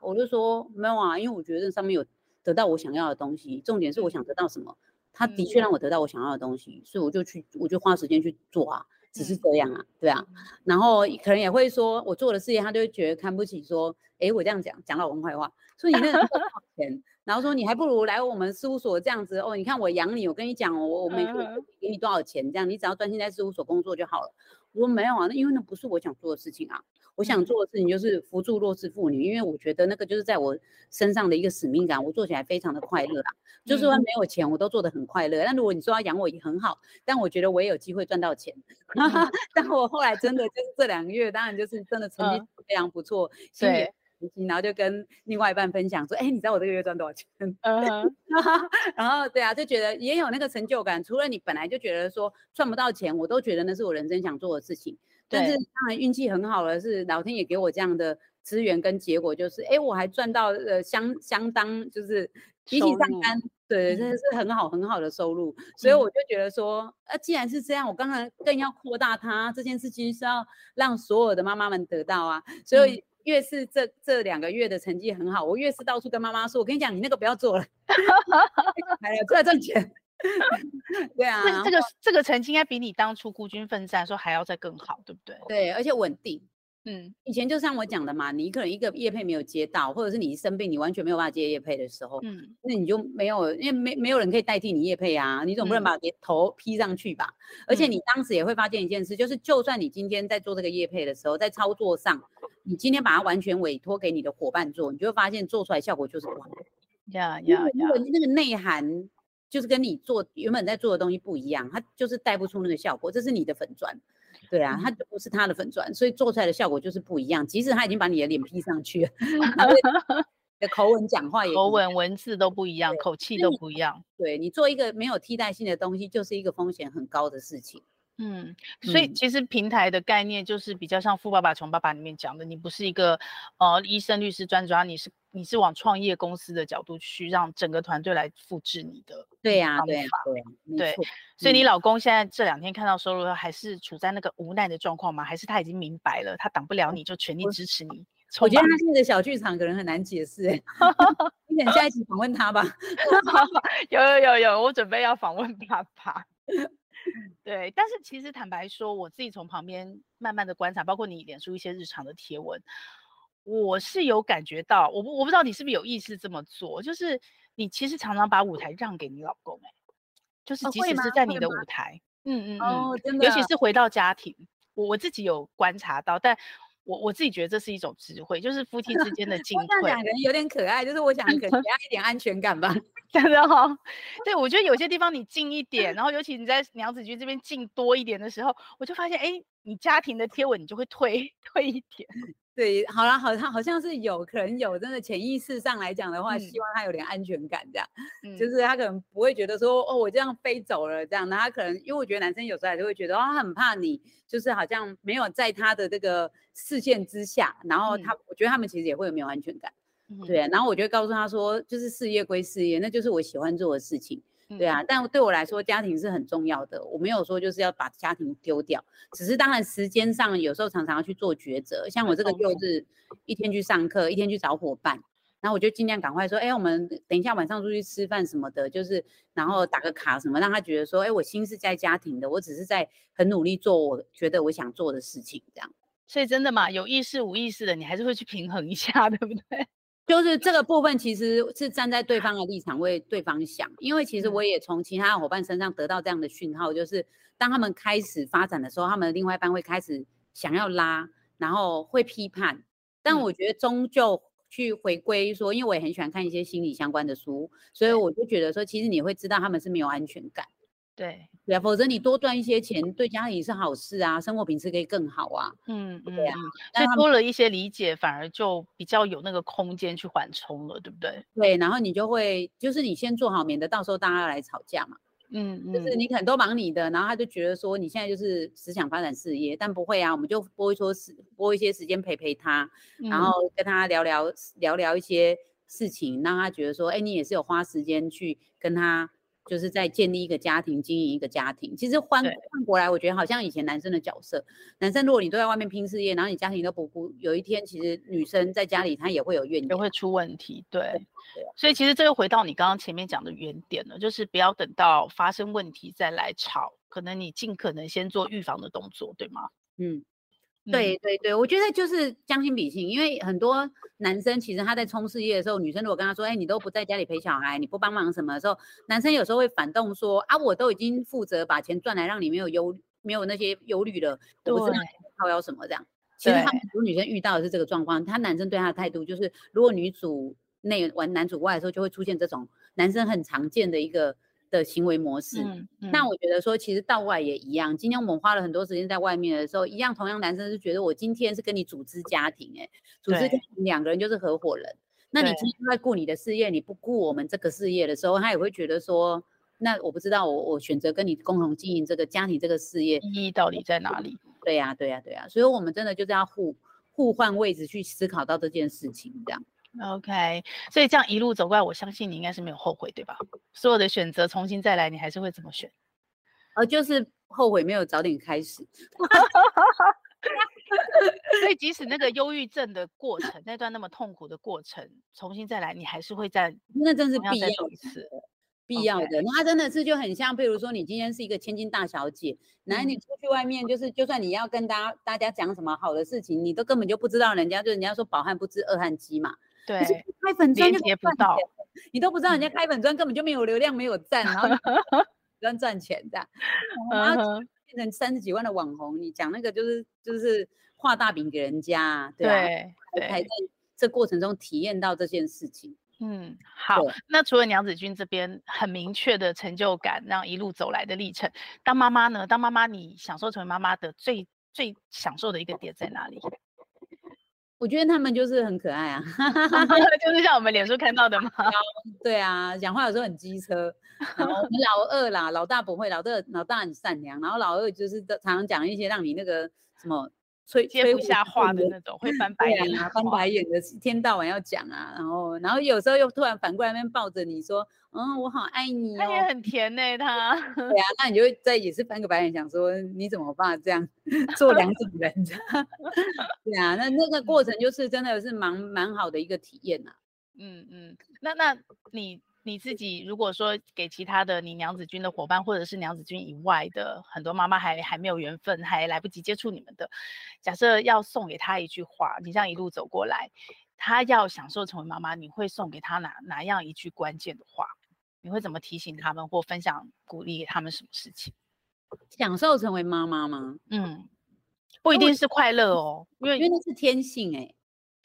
我就说没有啊，因为我觉得这上面有得到我想要的东西。重点是我想得到什么，他的确让我得到我想要的东西，所以我就去，我就花时间去做啊，只是这样啊，对啊。然后可能也会说我做的事业，他就会觉得看不起，说，哎，我这样讲讲老公坏话，所以你那个多少钱？然后说你还不如来我们事务所这样子哦，你看我养你，我跟你讲，我我每个月给你多少钱，这样你只要专心在事务所工作就好了。我说没有啊，那因为那不是我想做的事情啊，我想做的事情就是扶助弱势妇女，因为我觉得那个就是在我身上的一个使命感，我做起来非常的快乐啊。就是说没有钱我都做得很快乐，但如果你说要养我也很好，但我觉得我也有机会赚到钱。但我后来真的就是这两个月，当然就是真的成绩非常不错，对。然后就跟另外一半分享说，哎，你知道我这个月赚多少钱？嗯、uh，huh. 然后对啊，就觉得也有那个成就感。除了你本来就觉得说赚不到钱，我都觉得那是我人生想做的事情。对但是当然运气很好的是老天也给我这样的资源跟结果，就是哎，我还赚到呃相相当就是比起上班，入对，真的是很好很好的收入。嗯、所以我就觉得说，呃，既然是这样，我刚才更要扩大它这件事情，是要让所有的妈妈们得到啊，所以。嗯越是这这两个月的成绩很好，我越是到处跟妈妈说：“我跟你讲，你那个不要做了，哎呀，出来赚钱。”对啊，这个这个成绩应该比你当初孤军奋战说还要再更好，对不对？对，而且稳定。嗯，以前就像我讲的嘛，你可能一个业配没有接到，或者是你生病，你完全没有办法接业配的时候，嗯，那你就没有，因为没没有人可以代替你业配啊，你总不能把头披上去吧？嗯、而且你当时也会发现一件事，就是就算你今天在做这个业配的时候，在操作上，你今天把它完全委托给你的伙伴做，你就会发现做出来效果就是不好。呀呀呀！那个内涵就是跟你做原本在做的东西不一样，它就是带不出那个效果，这是你的粉砖。对啊，他不是他的粉砖，所以做出来的效果就是不一样。即使他已经把你的脸 P 上去了，的口吻讲话也口吻文字都不一样，口气都不一样。对，你做一个没有替代性的东西，就是一个风险很高的事情。嗯，所以其实平台的概念就是比较像《富爸爸穷爸爸》里面讲的，你不是一个呃医生、律师专家，你是你是往创业公司的角度去让整个团队来复制你的。对呀、啊，对对，对。所以你老公现在这两天看到收入，还是处在那个无奈的状况吗？还是他已经明白了，他挡不了你就全力支持你？我，我觉得他现在的小剧场可能很难解释、欸，你等下一起访问他吧。有有有有，我准备要访问爸爸。对，但是其实坦白说，我自己从旁边慢慢的观察，包括你脸书一些日常的贴文，我是有感觉到，我不我不知道你是不是有意识这么做，就是你其实常常把舞台让给你老公、欸，哎，就是即使是在你的舞台，嗯嗯嗯，真的，尤其是回到家庭，我我自己有观察到，但。我我自己觉得这是一种智慧，就是夫妻之间的 进退。两个人有点可爱，就是我想给 他一点安全感吧，真的哈、哦。对，我觉得有些地方你近一点，然后尤其你在娘子军这边近多一点的时候，我就发现，哎，你家庭的贴文你就会退退一点。对，好啦，好像好像是有可能有，真的潜意识上来讲的话，嗯、希望他有点安全感，这样，嗯、就是他可能不会觉得说，哦，我这样飞走了。这样，那他可能因为我觉得男生有时候还是会觉得，哦，他很怕你，就是好像没有在他的这个视线之下，然后他，嗯、我觉得他们其实也会有没有安全感，嗯、对，然后我就告诉他说，就是事业归事业，那就是我喜欢做的事情。对啊，但对我来说，家庭是很重要的。我没有说就是要把家庭丢掉，只是当然时间上有时候常常要去做抉择。像我这个就是一天去上课，一天去找伙伴，然后我就尽量赶快说，哎，我们等一下晚上出去吃饭什么的，就是然后打个卡什么，让他觉得说，哎，我心是在家庭的，我只是在很努力做我觉得我想做的事情，这样。所以真的嘛，有意识无意识的，你还是会去平衡一下，对不对？就是这个部分其实是站在对方的立场为对方想，因为其实我也从其他伙伴身上得到这样的讯号，就是当他们开始发展的时候，他们的另外一半会开始想要拉，然后会批判，但我觉得终究去回归说，因为我也很喜欢看一些心理相关的书，所以我就觉得说，其实你会知道他们是没有安全感。对，对啊，否则你多赚一些钱，对家里是好事啊，生活品质可以更好啊。嗯嗯，对啊，所以多了一些理解，反而就比较有那个空间去缓冲了，对不对？对，然后你就会，就是你先做好，免得到时候大家来吵架嘛。嗯嗯，就是你可能都忙你的，然后他就觉得说你现在就是只想发展事业，但不会啊，我们就拨一说时拨一些时间陪陪他，然后跟他聊聊聊聊一些事情，让他觉得说，哎，你也是有花时间去跟他。就是在建立一个家庭，经营一个家庭。其实换换过来，我觉得好像以前男生的角色，男生如果你都在外面拼事业，然后你家庭都不顾，有一天其实女生在家里她也会有怨言，也会出问题。对，对，所以其实这又回到你刚刚前面讲的原点了，就是不要等到发生问题再来吵，可能你尽可能先做预防的动作，对吗？嗯。对对对，我觉得就是将心比心，因为很多男生其实他在冲事业的时候，女生如果跟他说，哎，你都不在家里陪小孩，你不帮忙什么的时候，男生有时候会反动说，啊，我都已经负责把钱赚来，让你没有忧，没有那些忧虑了，我不是靠腰什么这样。其实他们很多女生遇到的是这个状况，他男生对他的态度就是，如果女主内玩男主外的时候，就会出现这种男生很常见的一个。的行为模式，嗯嗯、那我觉得说，其实到外也一样。今天我们花了很多时间在外面的时候，一样，同样男生是觉得我今天是跟你组织家庭、欸，哎，组织家庭两个人就是合伙人。那你今天在顾你的事业，你不顾我们这个事业的时候，他也会觉得说，那我不知道我我选择跟你共同经营这个家庭这个事业意义到底在哪里？对呀、啊，对呀、啊，对呀、啊。所以我们真的就是要互互换位置去思考到这件事情，这样。OK，所以这样一路走过来，我相信你应该是没有后悔，对吧？所有的选择重新再来，你还是会怎么选？呃，就是后悔没有早点开始。所以即使那个忧郁症的过程，那段那么痛苦的过程，重新再来，你还是会在那真是必要一次，必要的。那真的是就很像，比如说你今天是一个千金大小姐，然后你出去外面，就是就算你要跟大家大家讲什么好的事情，你都根本就不知道人家，就人家说饱汉不知饿汉饥嘛。对，开粉专就连接不到，你都不知道人家开粉专根本就没有流量，没有赞，然后专赚钱的，然后变成三十几万的网红，你讲那个就是就是画大饼给人家，对吧？对，还在这过程中体验到这件事情。嗯，好，那除了娘子军这边很明确的成就感，让一路走来的历程，当妈妈呢？当妈妈，你享受成为妈妈的最最享受的一个点在哪里？我觉得他们就是很可爱啊 就是像我们脸书看到的嘛。对啊，讲话有时候很机车。然后我们老二啦，老大不会，老大老大很善良，然后老二就是常常讲一些让你那个什么。吹接不下话的那种，会翻白眼啊，翻白眼的，一天到晚要讲啊，然后，然后有时候又突然反过来那边抱着你说，嗯，我好爱你哦，他也很甜呢，他。对啊，那你就会再也是翻个白眼，想说你怎么办这样做两种人？对啊，那那个 过程就是真的是蛮蛮好的一个体验呐。嗯嗯，那那你。你自己如果说给其他的你娘子军的伙伴，或者是娘子军以外的很多妈妈还还没有缘分，还来不及接触你们的，假设要送给她一句话，你这样一路走过来，她要享受成为妈妈，你会送给她哪哪样一句关键的话？你会怎么提醒他们或分享鼓励给他们什么事情？享受成为妈妈吗？嗯，不一定是快乐哦，因为因为那是天性哎、欸。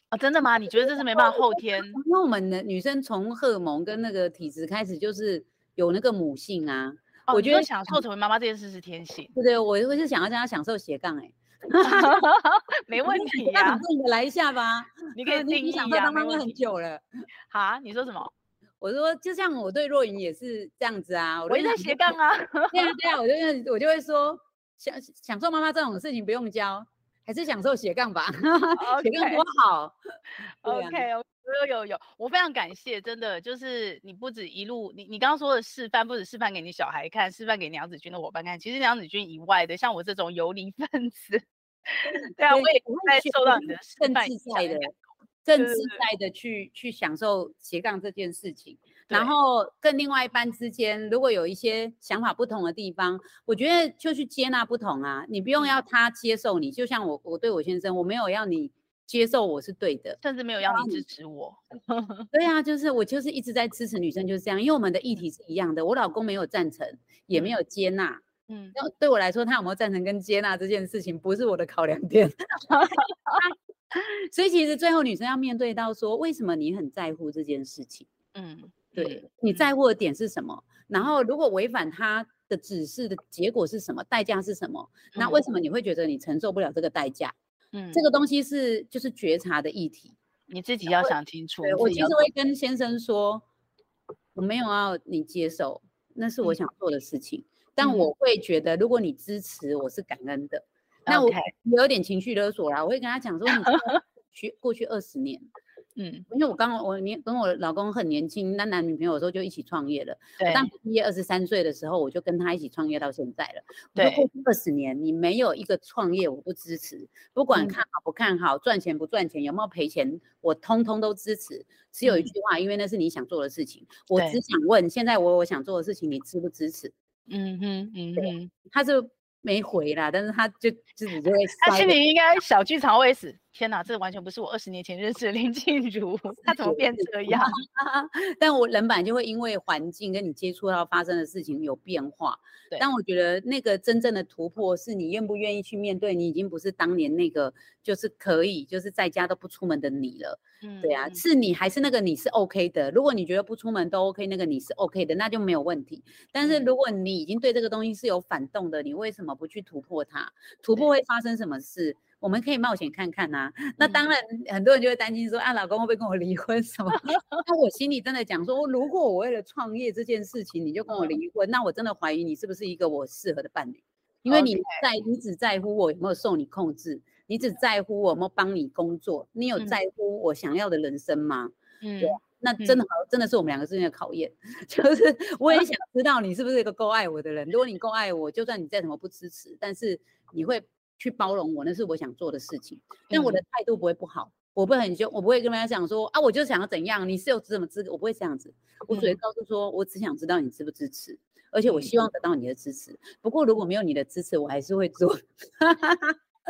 啊、哦，真的吗？你觉得这是没办法后天？因为我们的女生从荷尔蒙跟那个体质开始就是有那个母性啊。哦、我觉得享受成为妈妈这件事是天性。对对，我我是想要让她享受斜杠哎、欸。没问题呀、啊，那你来一下吧。你可以 定义啊，当妈妈很久了。好，你说什么？我说就像我对若云也是这样子啊。我也在斜杠啊。对啊对啊，我就我就会说，享享受妈妈这种事情不用教。还是享受斜杠吧. 斜杠多好。OK，有有有有，我非常感谢，真的就是你不止一路，你你刚刚说的示范，不止示范给你小孩看，示范给娘子军的伙伴看，其实娘子军以外的，像我这种游离分子，对啊，我也不会受到你的示范。更自在的去去享受斜杠这件事情。然后跟另外一半之间，如果有一些想法不同的地方，我觉得就去接纳不同啊，你不用要他接受你，就像我我对我先生，我没有要你接受我是对的，甚至没有要你支持我。对啊，就是我就是一直在支持女生，就是这样，因为我们的议题是一样的。我老公没有赞成，也没有接纳。嗯，那对我来说，他有没有赞成跟接纳这件事情，不是我的考量点。所以其实最后女生要面对到说，为什么你很在乎这件事情？嗯。对，你在乎的点是什么？嗯、然后如果违反他的指示的结果是什么？代价是什么？嗯、那为什么你会觉得你承受不了这个代价？嗯，这个东西是就是觉察的议题，你自己要想清楚。我其实会跟先生说，我没有要你接受，那是我想做的事情。嗯、但我会觉得，如果你支持，我是感恩的。嗯、那我有点情绪勒索啦，我会跟他讲说，你 去过去二十年。嗯，因为我刚我年跟我老公很年轻，那男女朋友的时候就一起创业了。对，当毕业二十三岁的时候，我就跟他一起创业到现在了。对，过去二十年，你没有一个创业我不支持，不管看好不看好，赚钱不赚钱，有没有赔钱，我通通都支持。只有一句话，因为那是你想做的事情，我只想问，现在我我想做的事情，你支不支持？嗯哼，嗯哼，他是没回啦，但是他就自己就会，他心里应该小剧场会死。天哪，这完全不是我二十年前认识的林静茹，她怎么变这样？但我人本来就会因为环境跟你接触到发生的事情有变化。对但我觉得那个真正的突破是你愿不愿意去面对，你已经不是当年那个就是可以就是在家都不出门的你了。嗯，对啊，是你还是那个你是 OK 的。如果你觉得不出门都 OK，那个你是 OK 的，那就没有问题。但是如果你已经对这个东西是有反动的，你为什么不去突破它？突破会发生什么事？我们可以冒险看看呐、啊，那当然很多人就会担心说，啊，老公会不会跟我离婚什么？那我心里真的讲说，如果我为了创业这件事情，你就跟我离婚，那我真的怀疑你是不是一个我适合的伴侣，因为你在你只在乎我有没有受你控制，你只在乎我有没有帮你工作，你有在乎我想要的人生吗？嗯，对，那真的好，真的是我们两个之间的考验，就是我也想知道你是不是一个够爱我的人。如果你够爱我，就算你再怎么不支持，但是你会。去包容我，那是我想做的事情，但我的态度不会不好，我不会很凶，我不会跟大家讲说啊，我就想要怎样，你是有什么资格，我不会这样子，我只会告诉说，我只想知道你支不支持，而且我希望得到你的支持。不过如果没有你的支持，我还是会做。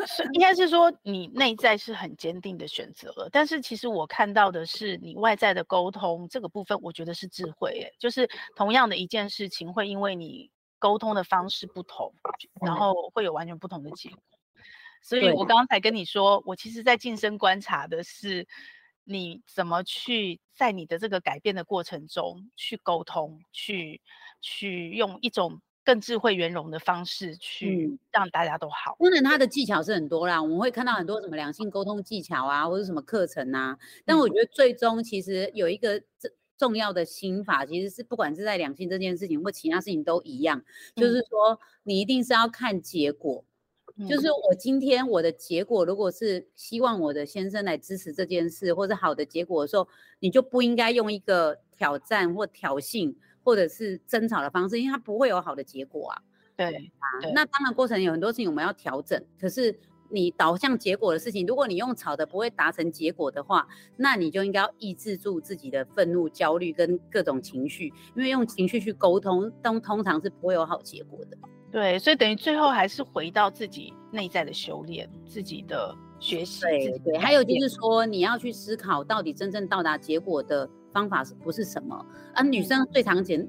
是，应该是说你内在是很坚定的选择了，但是其实我看到的是你外在的沟通这个部分，我觉得是智慧，哎，就是同样的一件事情，会因为你沟通的方式不同，然后会有完全不同的结果。所以我刚才跟你说，我其实在晋升观察的是，你怎么去在你的这个改变的过程中去沟通，去去用一种更智慧圆融的方式去让大家都好。当然，他的技巧是很多啦，我们会看到很多什么两性沟通技巧啊，或者什么课程啊。但我觉得最终其实有一个重要的心法，其实是不管是在两性这件事情或其他事情都一样，就是说你一定是要看结果。就是我今天我的结果，如果是希望我的先生来支持这件事，或者好的结果的时候，你就不应该用一个挑战或挑衅或者是争吵的方式，因为它不会有好的结果啊。对啊，对那当然过程有很多事情我们要调整，可是你导向结果的事情，如果你用吵的不会达成结果的话，那你就应该要抑制住自己的愤怒、焦虑跟各种情绪，因为用情绪去沟通，通通常是不会有好结果的。对，所以等于最后还是回到自己内在的修炼，自己的学习。对对，还有就是说，你要去思考到底真正到达结果的方法是不是什么？啊，女生最常见、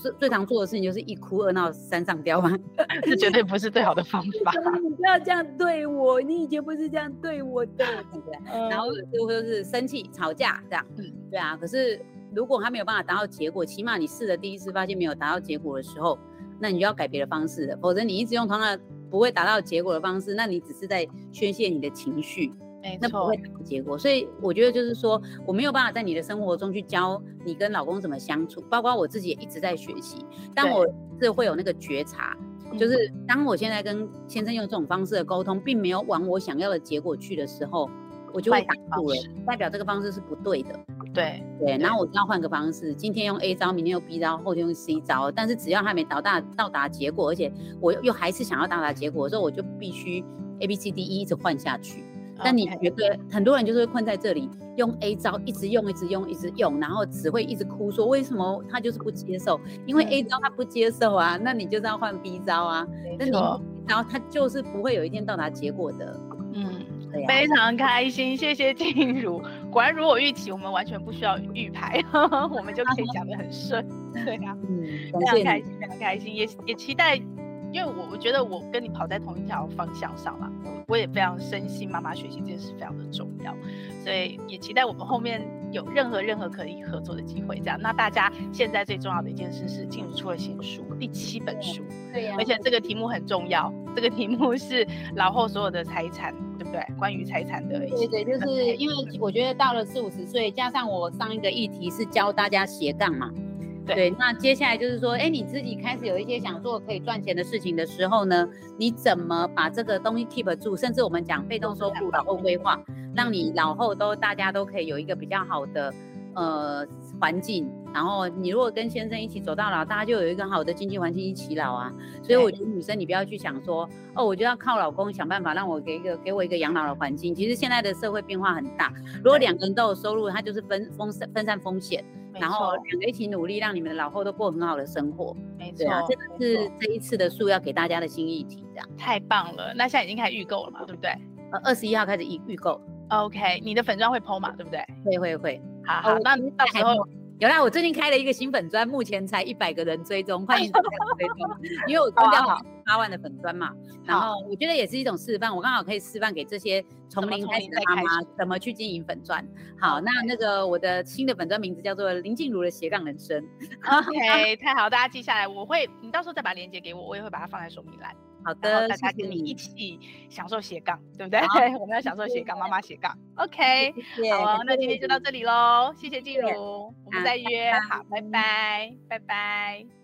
最最常做的事情就是一哭二闹三上吊嘛，这绝对不是最好的方 法。你不要这样对我，你以前不是这样对我的，对不对？然后就会是生气、吵架这样。嗯，对啊。可是如果他没有办法达到结果，起码你试了第一次发现没有达到结果的时候。那你就要改别的方式了，否则你一直用同样不会达到结果的方式，那你只是在宣泄你的情绪，没，那不会达结果。所以我觉得就是说，我没有办法在你的生活中去教你跟老公怎么相处，包括我自己也一直在学习，但我是会有那个觉察，就是当我现在跟先生用这种方式的沟通，并没有往我想要的结果去的时候，我就会打住了，代表这个方式是不对的。对对，然后我就要换个方式，今天用 A 招，明天用 B 招，后天用 C 招。但是只要还没到达到达结果，而且我又还是想要到达结果的时候，我就必须 A B C D E 一直换下去。但你觉得很多人就是会困在这里，用 A 招一直用，一直用，一直用，然后只会一直哭说为什么他就是不接受？因为 A 招他不接受啊，那你就是要换 B 招啊。那你然后他就是不会有一天到达结果的。嗯。非常开心，谢谢静茹。果然如我预期，我们完全不需要预排，我们就可以讲得很顺。对啊，嗯，非常开心，非常开心，也也期待，因为我我觉得我跟你跑在同一条方向上了，我也非常深信妈妈学习这件事非常的重要，所以也期待我们后面有任何任何可以合作的机会。这样，那大家现在最重要的一件事是进入出了新书，第七本书，对呀，而且这个题目很重要，这个题目是老后所有的财产。对不对？关于财产的，对对，就是因为我觉得到了四五十岁，加上我上一个议题是教大家斜杠嘛，对，对，那接下来就是说，哎，你自己开始有一些想做可以赚钱的事情的时候呢，你怎么把这个东西 keep 住？甚至我们讲被动收入、老后规划，让你老后都大家都可以有一个比较好的呃环境。然后你如果跟先生一起走到老，大家就有一个好的经济环境一起老啊。所以我觉得女生你不要去想说，哦，我就要靠老公想办法让我给一个给我一个养老的环境。其实现在的社会变化很大，如果两个人都有收入，他就是分分散分散风险，然后两个一起努力，让你们的老后都过很好的生活。没错，啊，这个是这一次的树要给大家的新议题，这样太棒了。那现在已经开始预购了嘛，对不对？呃，二十一号开始预预购。OK，你的粉装会 PO 嘛，对不对？会会会。好好，那到时候。有啦，我最近开了一个新粉专，目前才一百个人追踪，欢迎大家追踪。因为我 刚刚八万的粉专嘛，然后我觉得也是一种示范，我刚好可以示范给这些从零开始的妈妈怎么去经营粉砖。好，那那个我的新的粉专名字叫做林静茹的斜杠人生。OK，太好，大家记下来，我会，你到时候再把链接给我，我也会把它放在说明栏。好的，大家跟你一起享受斜杠，对不对？对，我们要享受斜杠，妈妈斜杠。OK，好，那今天就到这里喽，谢谢静茹，我们再约，好，拜拜，拜拜。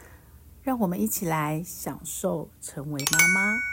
让我们一起来享受成为妈妈。